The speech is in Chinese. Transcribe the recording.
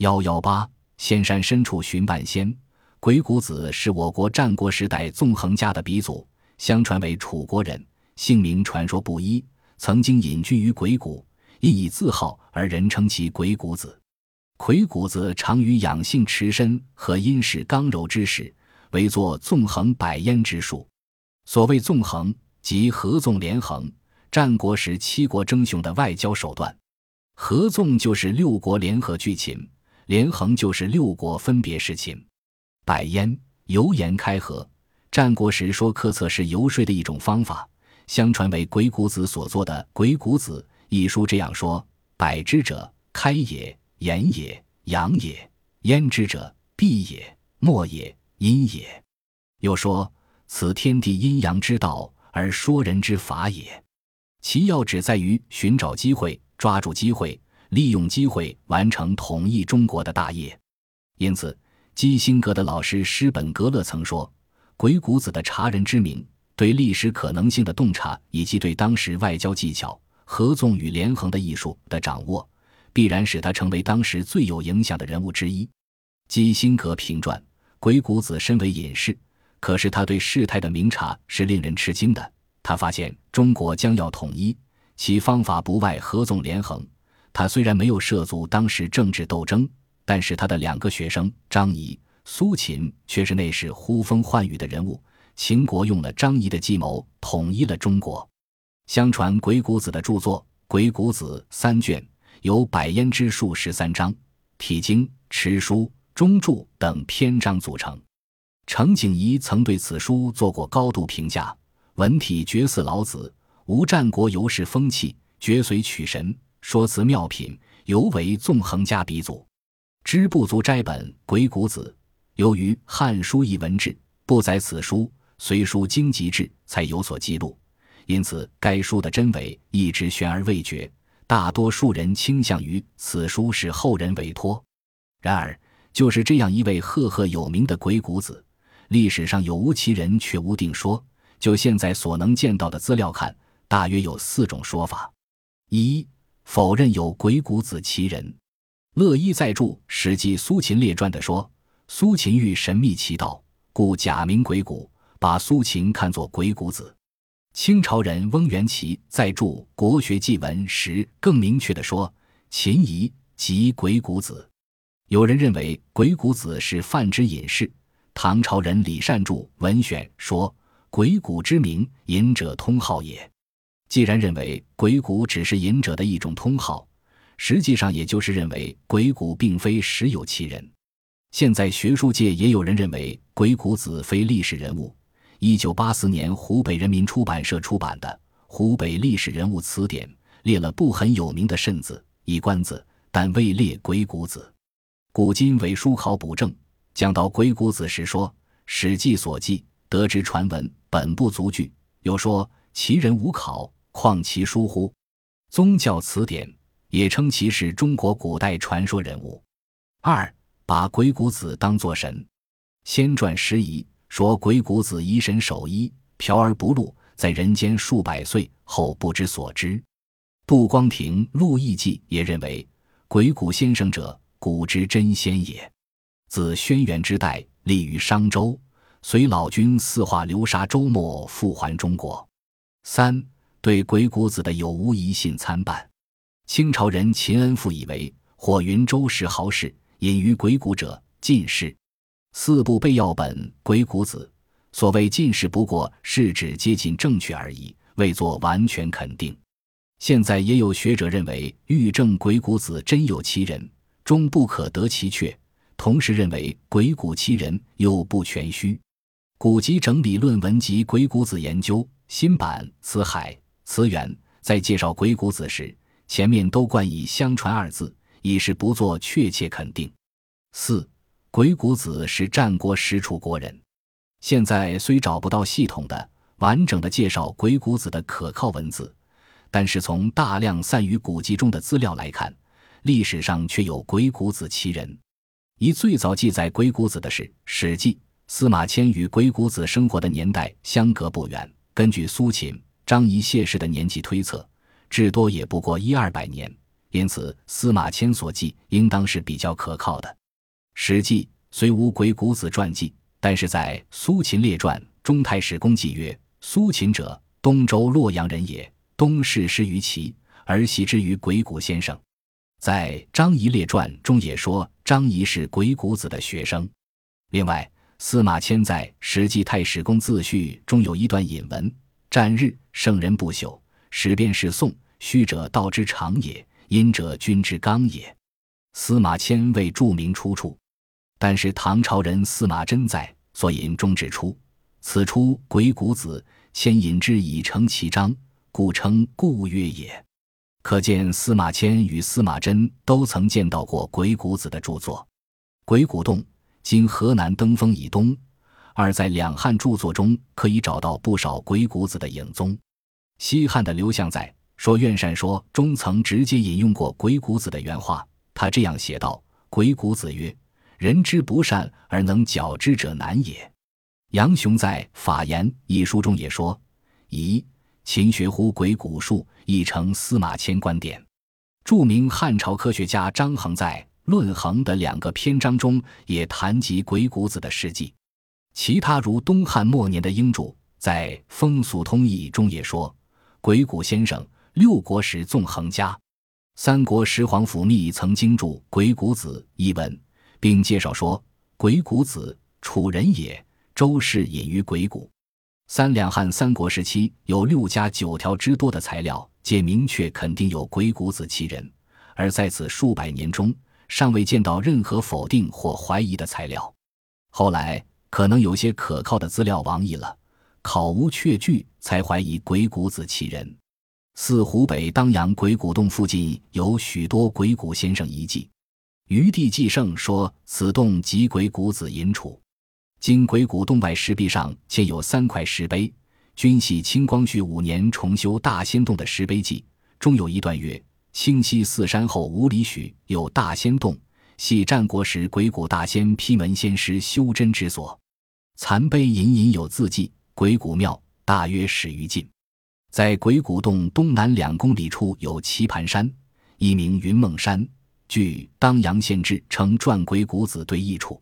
幺幺八，仙山深处寻半仙。鬼谷子是我国战国时代纵横家的鼻祖，相传为楚国人，姓名传说不一，曾经隐居于鬼谷，因以自号而人称其鬼谷子。鬼谷子常于养性持身和阴势刚柔之时，为作纵横百焉之术。所谓纵横，即合纵连横。战国时七国争雄的外交手段，合纵就是六国联合拒秦。连横就是六国分别事秦，百焉油盐开河。战国时说客策是游说的一种方法，相传为鬼谷子所作的《鬼谷子》一书这样说：百之者，开也，言也，阳也；焉之者，闭也，默也，阴也。又说此天地阴阳之道，而说人之法也。其要旨在于寻找机会，抓住机会。利用机会完成统一中国的大业，因此基辛格的老师施本格勒曾说：“鬼谷子的察人之明，对历史可能性的洞察，以及对当时外交技巧、合纵与连横的艺术的掌握，必然使他成为当时最有影响的人物之一。”基辛格评传：鬼谷子身为隐士，可是他对事态的明察是令人吃惊的。他发现中国将要统一，其方法不外合纵连横。他虽然没有涉足当时政治斗争，但是他的两个学生张仪、苏秦却是那时呼风唤雨的人物。秦国用了张仪的计谋，统一了中国。相传鬼谷子的著作《鬼谷子》三卷，由百焉之术十三章、体经、持书、中注等篇章组成。程景仪曾对此书做过高度评价：文体绝似老子，无战国游士风气，绝随取神。说辞妙品，尤为纵横家鼻祖。知不足斋本《鬼谷子》，由于《汉书》一文志不载此书，随书经籍志才有所记录，因此该书的真伪一直悬而未决。大多数人倾向于此书是后人委托。然而，就是这样一位赫赫有名的鬼谷子，历史上有无其人却无定说。就现在所能见到的资料看，大约有四种说法：一。否认有鬼谷子其人，乐一在著《史记·苏秦列传》的说，苏秦欲神秘其道，故假名鬼谷，把苏秦看作鬼谷子。清朝人翁元祁在著《国学记文》时更明确地说，秦夷即鬼谷子。有人认为鬼谷子是泛之隐士。唐朝人李善著《文选》说，鬼谷之名，隐者通号也。既然认为鬼谷只是隐者的一种通号，实际上也就是认为鬼谷并非实有其人。现在学术界也有人认为鬼谷子非历史人物。一九八四年，湖北人民出版社出版的《湖北历史人物词典》列了不很有名的慎字、以官字，但未列鬼谷子。古今为书考补正讲到鬼谷子时说，《史记》所记得之传闻本不足据，又说其人无考。况其疏乎？宗教词典也称其是中国古代传说人物。二，把鬼谷子当作神。先传时疑说鬼谷子疑神守一，嫖而不露，在人间数百岁后不知所知。杜光庭《陆毅记》也认为鬼谷先生者，古之真仙也。自轩辕之代，立于商周，随老君四化流沙周末，复还中国。三。对鬼谷子的有无疑信参半。清朝人秦恩复以为，火云周氏豪士隐于鬼谷者进士。四部备要本《鬼谷子》，所谓进士，不过是指接近正确而已，未作完全肯定。现在也有学者认为，欲证鬼谷子真有其人，终不可得其确；同时认为鬼谷其人又不全虚。古籍整理论文集《鬼谷子研究》新版《辞海》。词源在介绍鬼谷子时，前面都冠以“相传”二字，以示不做确切肯定。四，鬼谷子是战国时楚国人。现在虽找不到系统的、完整的介绍鬼谷子的可靠文字，但是从大量散于古籍中的资料来看，历史上却有鬼谷子其人。一最早记载鬼谷子的是《史记》，司马迁与鬼谷子生活的年代相隔不远。根据苏秦。张仪谢氏的年纪推测，至多也不过一二百年。因此司马迁所记应当是比较可靠的。《史记》虽无鬼谷子传记，但是在《苏秦列传》中，太史公记曰：“苏秦者，东周洛阳人也。东逝师于齐，而习之于鬼谷先生。”在《张仪列传》中也说张仪是鬼谷子的学生。另外，司马迁在《史记太史公自序》中有一段引文：“战日，圣人不朽，时便是宋。虚者道之长也，阴者君之刚也。”司马迁未注明出处，但是唐朝人司马真在所引中指出：“此出鬼谷子，迁引之以成其章，故称故曰也。”可见司马迁与司马真都曾见到过鬼谷子的著作，《鬼谷洞》今河南登封以东，而在两汉著作中可以找到不少鬼谷子的影踪。西汉的刘向在《说苑善说》中曾直接引用过鬼谷子的原话，他这样写道：“鬼谷子曰：‘人之不善而能矫之者难也。’”杨雄在《法言》一书中也说：“宜。”勤学乎鬼谷术，亦成司马迁观点。著名汉朝科学家张衡在《论衡》的两个篇章中也谈及鬼谷子的事迹。其他如东汉末年的英主在《风俗通义》中也说，鬼谷先生六国时纵横家。三国时皇甫谧曾经著《鬼谷子》一文，并介绍说，鬼谷子楚人也，周氏隐于鬼谷。三两汉三国时期有六家九条之多的材料，皆明确肯定有鬼谷子其人，而在此数百年中，尚未见到任何否定或怀疑的材料。后来可能有些可靠的资料亡佚了，考无确据，才怀疑鬼谷子其人。似湖北当阳鬼谷洞附近有许多鬼谷先生遗迹，余地继盛说此洞即鬼谷子隐处。经鬼谷洞外石壁上嵌有三块石碑，均系清光绪五年重修大仙洞的石碑记。中有一段曰：“清溪四山后五里许有大仙洞，系战国时鬼谷大仙批门仙师修真之所。”残碑隐隐有字迹。鬼谷庙大约始于晋。在鬼谷洞东南两公里处有棋盘山，一名云梦山，据《当阳县志》称转鬼谷子对弈处。